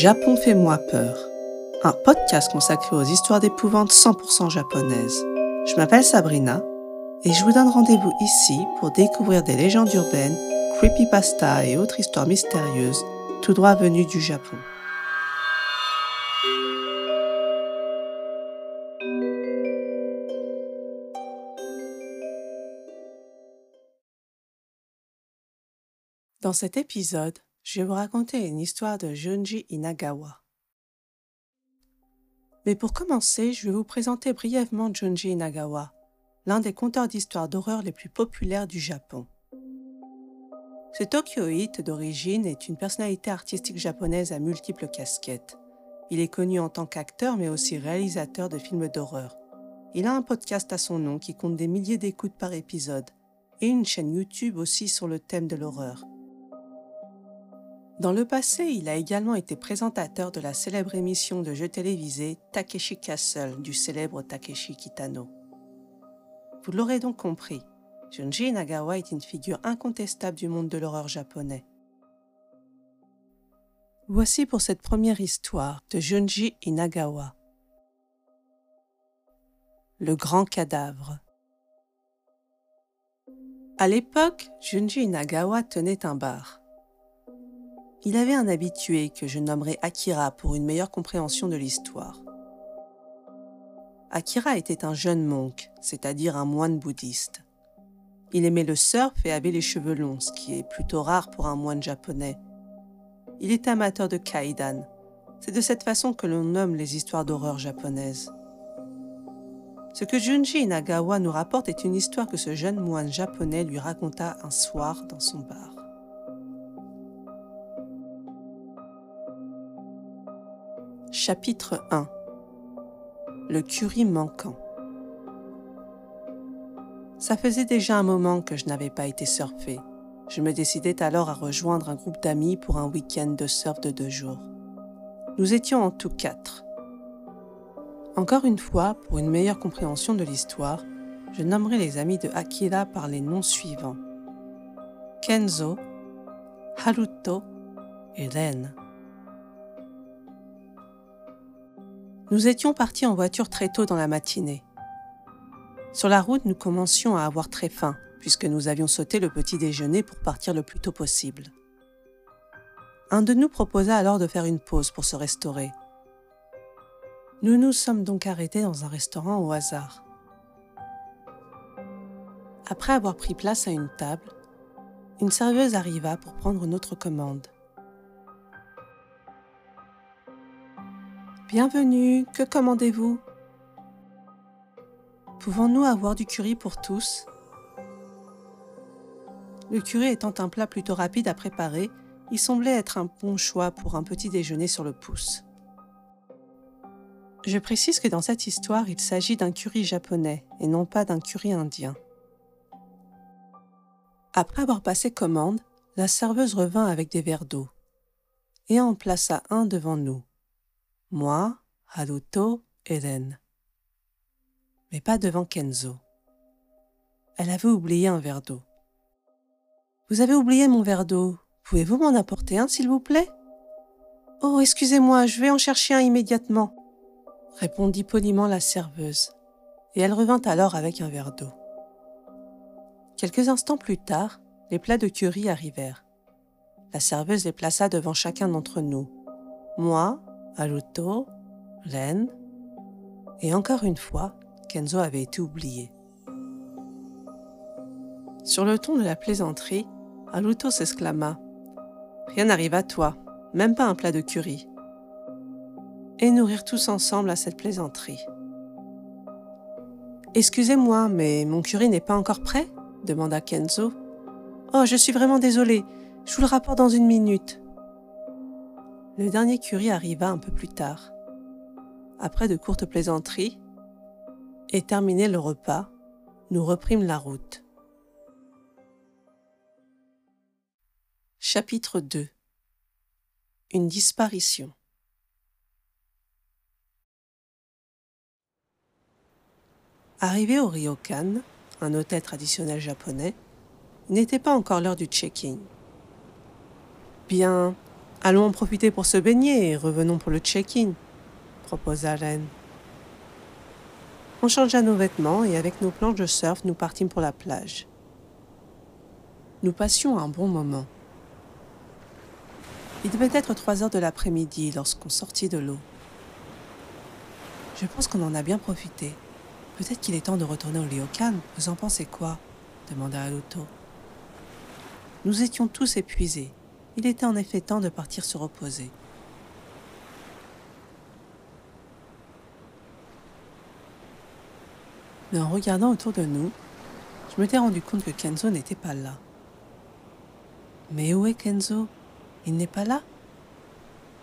Japon fait-moi peur, un podcast consacré aux histoires d'épouvante 100% japonaises. Je m'appelle Sabrina et je vous donne rendez-vous ici pour découvrir des légendes urbaines, creepypasta et autres histoires mystérieuses tout droit venues du Japon. Dans cet épisode, je vais vous raconter une histoire de Junji Inagawa. Mais pour commencer, je vais vous présenter brièvement Junji Inagawa, l'un des conteurs d'histoires d'horreur les plus populaires du Japon. Ce Tokyoïte d'origine est une personnalité artistique japonaise à multiples casquettes. Il est connu en tant qu'acteur mais aussi réalisateur de films d'horreur. Il a un podcast à son nom qui compte des milliers d'écoutes par épisode et une chaîne YouTube aussi sur le thème de l'horreur. Dans le passé, il a également été présentateur de la célèbre émission de jeux télévisés Takeshi Castle du célèbre Takeshi Kitano. Vous l'aurez donc compris, Junji Nagawa est une figure incontestable du monde de l'horreur japonais. Voici pour cette première histoire de Junji Inagawa. Le grand cadavre. À l'époque, Junji Inagawa tenait un bar. Il avait un habitué que je nommerai Akira pour une meilleure compréhension de l'histoire. Akira était un jeune monk, c'est-à-dire un moine bouddhiste. Il aimait le surf et avait les cheveux longs, ce qui est plutôt rare pour un moine japonais. Il était amateur de kaidan. C'est de cette façon que l'on nomme les histoires d'horreur japonaises. Ce que Junji Nagawa nous rapporte est une histoire que ce jeune moine japonais lui raconta un soir dans son bar. Chapitre 1 Le curry manquant Ça faisait déjà un moment que je n'avais pas été surfer. Je me décidais alors à rejoindre un groupe d'amis pour un week-end de surf de deux jours. Nous étions en tout quatre. Encore une fois, pour une meilleure compréhension de l'histoire, je nommerai les amis de Akira par les noms suivants. Kenzo, Haruto et Ren. Nous étions partis en voiture très tôt dans la matinée. Sur la route, nous commencions à avoir très faim, puisque nous avions sauté le petit déjeuner pour partir le plus tôt possible. Un de nous proposa alors de faire une pause pour se restaurer. Nous nous sommes donc arrêtés dans un restaurant au hasard. Après avoir pris place à une table, une serveuse arriva pour prendre notre commande. Bienvenue, que commandez-vous? Pouvons-nous avoir du curry pour tous? Le curry étant un plat plutôt rapide à préparer, il semblait être un bon choix pour un petit déjeuner sur le pouce. Je précise que dans cette histoire, il s'agit d'un curry japonais et non pas d'un curry indien. Après avoir passé commande, la serveuse revint avec des verres d'eau et en plaça un devant nous moi, Haruto et Ren. Mais pas devant Kenzo. Elle avait oublié un verre d'eau. Vous avez oublié mon verre d'eau. Pouvez-vous m'en apporter un, s'il vous plaît? Oh, excusez-moi, je vais en chercher un immédiatement, répondit poliment la serveuse, et elle revint alors avec un verre d'eau. Quelques instants plus tard, les plats de curry arrivèrent. La serveuse les plaça devant chacun d'entre nous. Moi, Haruto, Ren, et encore une fois, Kenzo avait été oublié. Sur le ton de la plaisanterie, Haruto s'exclama Rien n'arrive à toi, même pas un plat de curry. Et nous rirent tous ensemble à cette plaisanterie. Excusez-moi, mais mon curry n'est pas encore prêt? demanda Kenzo. Oh, je suis vraiment désolé, je vous le rapporte dans une minute. Le dernier curry arriva un peu plus tard. Après de courtes plaisanteries, et terminé le repas, nous reprîmes la route. Chapitre 2 Une disparition Arrivé au Ryokan, un hôtel traditionnel japonais, n'était pas encore l'heure du check-in. Bien, Allons en profiter pour se baigner et revenons pour le check-in, proposa Ren. On changea nos vêtements et avec nos planches de surf, nous partîmes pour la plage. Nous passions un bon moment. Il devait être trois heures de l'après-midi lorsqu'on sortit de l'eau. Je pense qu'on en a bien profité. Peut-être qu'il est temps de retourner au Ryokan. Vous en pensez quoi? demanda Aluto. Nous étions tous épuisés. Il était en effet temps de partir se reposer. Mais en regardant autour de nous, je m'étais rendu compte que Kenzo n'était pas là. Mais où est Kenzo? Il n'est pas là?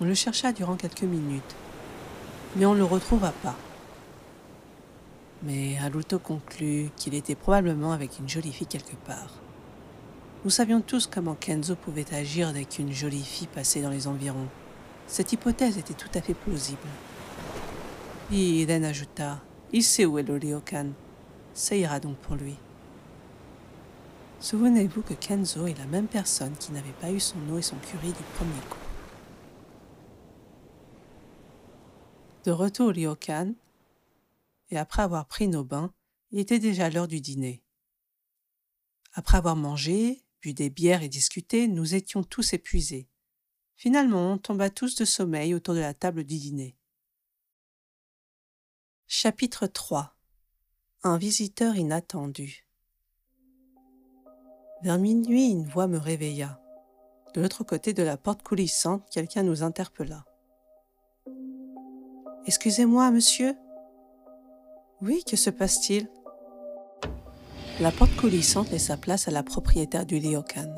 On le chercha durant quelques minutes, mais on ne le retrouva pas. Mais Haruto conclut qu'il était probablement avec une jolie fille quelque part. Nous savions tous comment Kenzo pouvait agir dès qu'une jolie fille passait dans les environs. Cette hypothèse était tout à fait plausible. Puis Eden ajouta Il sait où est le Ryokan. Ça ira donc pour lui. Souvenez-vous que Kenzo est la même personne qui n'avait pas eu son eau et son curry du premier coup. De retour au Ryokan, et après avoir pris nos bains, il était déjà l'heure du dîner. Après avoir mangé, bu des bières et discuté, nous étions tous épuisés. Finalement, on tomba tous de sommeil autour de la table du dîner. Chapitre 3 Un visiteur inattendu. Vers minuit, une voix me réveilla. De l'autre côté de la porte coulissante, quelqu'un nous interpella. Excusez-moi, monsieur Oui, que se passe-t-il? La porte coulissante laissa place à la propriétaire du Lyokan.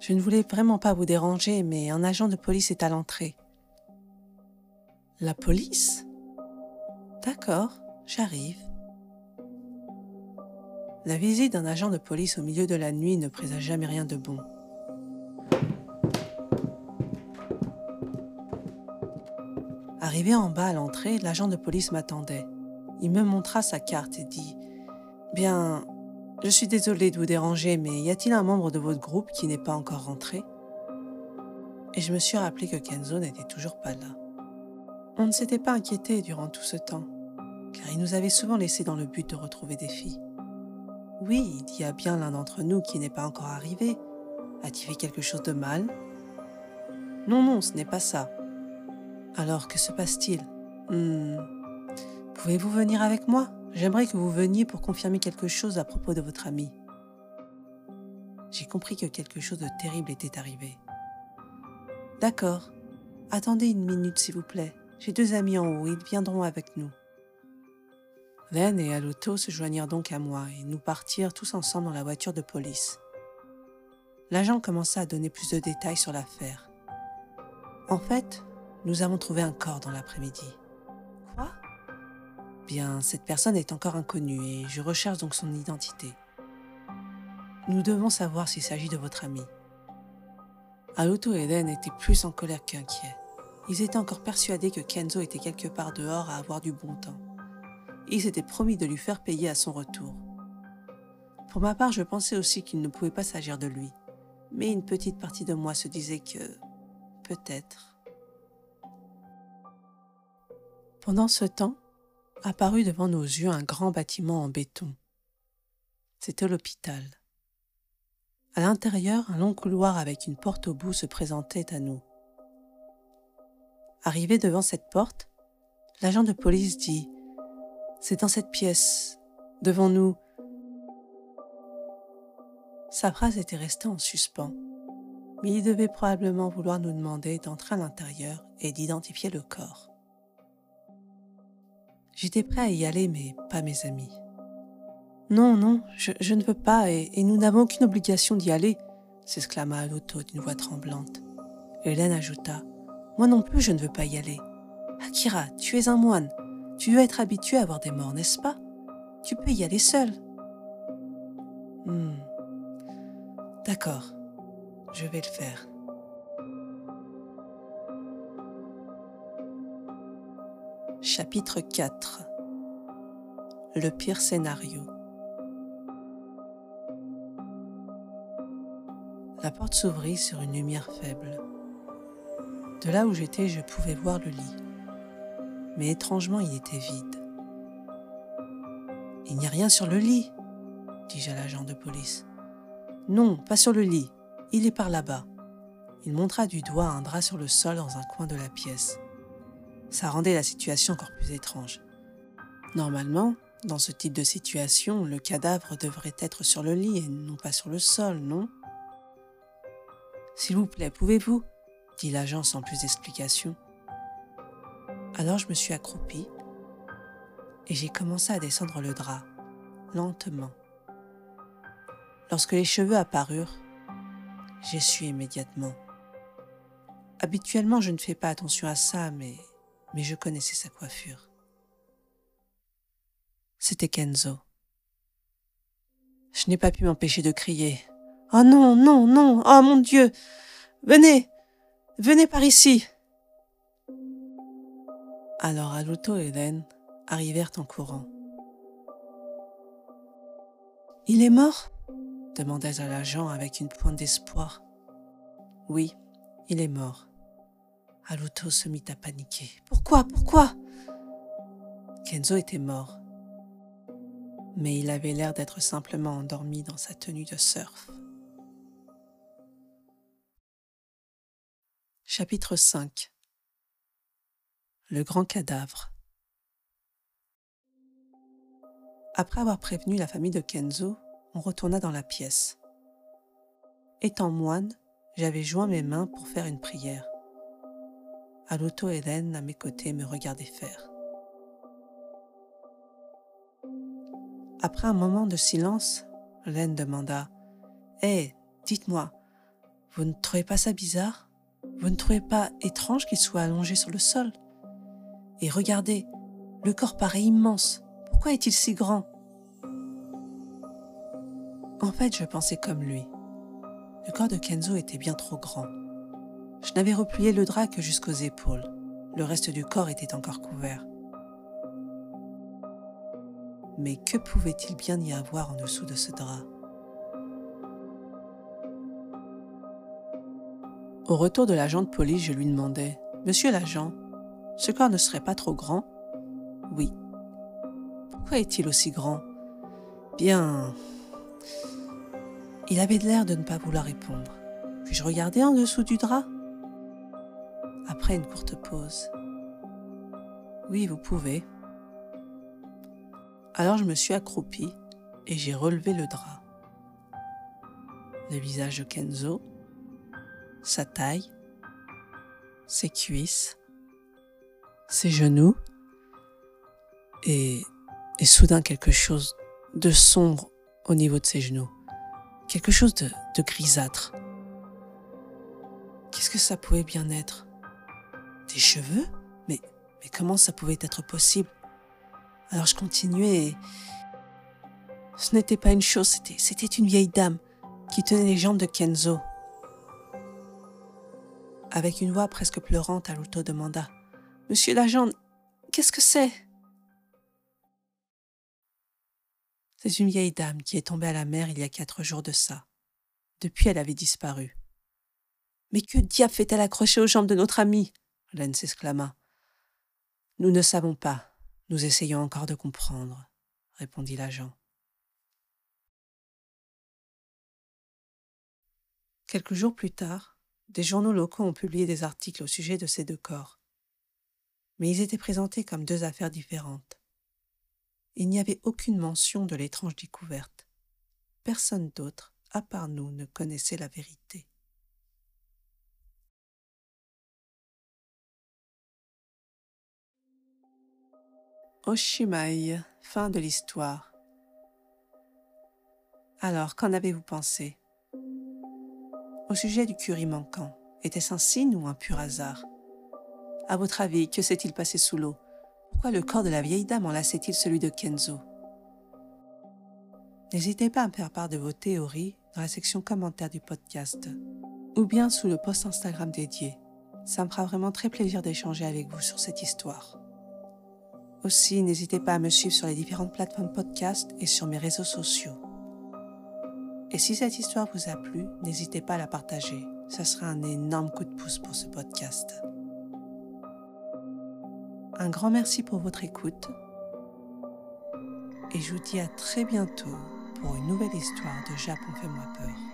Je ne voulais vraiment pas vous déranger, mais un agent de police est à l'entrée. La police? D'accord, j'arrive. La visite d'un agent de police au milieu de la nuit ne présage jamais rien de bon. Arrivé en bas à l'entrée, l'agent de police m'attendait. Il me montra sa carte et dit Bien, je suis désolé de vous déranger, mais y a-t-il un membre de votre groupe qui n'est pas encore rentré? Et je me suis rappelé que Kenzo n'était toujours pas là. On ne s'était pas inquiété durant tout ce temps, car il nous avait souvent laissés dans le but de retrouver des filles. Oui, il y a bien l'un d'entre nous qui n'est pas encore arrivé. A-t-il fait quelque chose de mal? Non, non, ce n'est pas ça. Alors, que se passe-t-il? Hmm. Pouvez-vous venir avec moi? J'aimerais que vous veniez pour confirmer quelque chose à propos de votre ami. J'ai compris que quelque chose de terrible était arrivé. D'accord. Attendez une minute, s'il vous plaît. J'ai deux amis en haut, ils viendront avec nous. Len et Aluto se joignirent donc à moi et nous partirent tous ensemble dans la voiture de police. L'agent commença à donner plus de détails sur l'affaire. En fait, nous avons trouvé un corps dans l'après-midi. Quoi? Bien, cette personne est encore inconnue et je recherche donc son identité. Nous devons savoir s'il s'agit de votre ami. Aluto et Eden étaient plus en colère qu'inquiets. Ils étaient encore persuadés que Kenzo était quelque part dehors à avoir du bon temps. Ils s'étaient promis de lui faire payer à son retour. Pour ma part, je pensais aussi qu'il ne pouvait pas s'agir de lui. Mais une petite partie de moi se disait que... peut-être. Pendant ce temps, apparut devant nos yeux un grand bâtiment en béton. C'était l'hôpital. À l'intérieur, un long couloir avec une porte au bout se présentait à nous. Arrivé devant cette porte, l'agent de police dit C'est dans cette pièce, devant nous. Sa phrase était restée en suspens, mais il devait probablement vouloir nous demander d'entrer à l'intérieur et d'identifier le corps. J'étais prêt à y aller, mais pas mes amis. Non, non, je, ne veux pas, et, nous n'avons aucune obligation d'y aller, s'exclama l'auto d'une voix tremblante. Hélène ajouta Moi non plus, je ne veux pas y aller. Akira, tu es un moine. Tu dois être habitué à voir des morts, n'est-ce pas? Tu peux y aller seul. Hmm. D'accord, je vais le faire. Chapitre 4 Le pire scénario La porte s'ouvrit sur une lumière faible. De là où j'étais, je pouvais voir le lit. Mais étrangement, il était vide. Il n'y a rien sur le lit, dis-je à l'agent de police. Non, pas sur le lit. Il est par là-bas. Il montra du doigt un drap sur le sol dans un coin de la pièce. Ça rendait la situation encore plus étrange. Normalement, dans ce type de situation, le cadavre devrait être sur le lit et non pas sur le sol, non? S'il vous plaît, pouvez-vous? dit l'agent sans plus d'explication. Alors je me suis accroupie et j'ai commencé à descendre le drap, lentement. Lorsque les cheveux apparurent, j'ai su immédiatement. Habituellement, je ne fais pas attention à ça, mais, mais je connaissais sa coiffure. C'était Kenzo. Je n'ai pas pu m'empêcher de crier. Oh non, non, non, oh mon Dieu. Venez, venez par ici. Alors Aluto et Hélène arrivèrent en courant. Il est mort? demandai-je à l'agent avec une pointe d'espoir. Oui, il est mort. Aluto se mit à paniquer. Pourquoi? Pourquoi? Kenzo était mort. Mais il avait l'air d'être simplement endormi dans sa tenue de surf. Chapitre 5 Le grand cadavre Après avoir prévenu la famille de Kenzo, on retourna dans la pièce. Étant moine, j'avais joint mes mains pour faire une prière. À l'auto Hélène, à mes côtés, me regardait faire. Après un moment de silence, Hélène demanda Hé, dites-moi, vous ne trouvez pas ça bizarre? Vous ne trouvez pas étrange qu'il soit allongé sur le sol? Et regardez, le corps paraît immense. Pourquoi est-il si grand? En fait, je pensais comme lui. Le corps de Kenzo était bien trop grand. Je n'avais replié le drap que jusqu'aux épaules. Le reste du corps était encore couvert. Mais que pouvait-il bien y avoir en dessous de ce drap? Au retour de l'agent de police, je lui demandai Monsieur l'agent, ce corps ne serait pas trop grand? Oui. Pourquoi est-il aussi grand? Bien, il avait l'air de ne pas vouloir répondre. Puis-je regarder en dessous du drap Après une courte pause. Oui, vous pouvez. Alors je me suis accroupie et j'ai relevé le drap. Le visage de Kenzo, sa taille, ses cuisses, ses genoux, et, et soudain quelque chose de sombre au niveau de ses genoux quelque chose de, grisâtre. Qu'est-ce que ça pouvait bien être? Des cheveux mais, comment ça pouvait être possible? Alors je continuais et... Ce n'était pas une chose, c'était, une vieille dame qui tenait les jambes de Kenzo. Avec une voix presque pleurante, Aluto demanda Monsieur l'agent, qu'est-ce que c'est? C'est une vieille dame qui est tombée à la mer il y a quatre jours de ça. Depuis, elle avait disparu. Mais que diable fait-elle accrocher aux jambes de notre amie? Hélène s'exclama. Nous ne savons pas. Nous essayons encore de comprendre, répondit l'agent. Quelques jours plus tard, des journaux locaux ont publié des articles au sujet de ces deux corps. Mais ils étaient présentés comme deux affaires différentes il n'y avait aucune mention de l'étrange découverte. Personne d'autre, à part nous, ne connaissait la vérité. Oshimaï, fin de l'histoire. Alors, qu'en avez-vous pensé? Au sujet du curry manquant, était-ce un signe ou un pur hasard? À votre avis, que s'est-il passé sous l'eau? Pourquoi le corps de la vieille dame enlaçait-il celui de Kenzo? N'hésitez pas à me faire part de vos théories dans la section commentaires du podcast ou bien sous le post Instagram dédié. Ça me fera vraiment très plaisir d'échanger avec vous sur cette histoire. Aussi, n'hésitez pas à me suivre sur les différentes plateformes podcast et sur mes réseaux sociaux. Et si cette histoire vous a plu, n'hésitez pas à la partager ça serait un énorme coup de pouce pour ce podcast. Un grand merci pour votre écoute et je vous dis à très bientôt pour une nouvelle histoire de Japon fait-moi peur.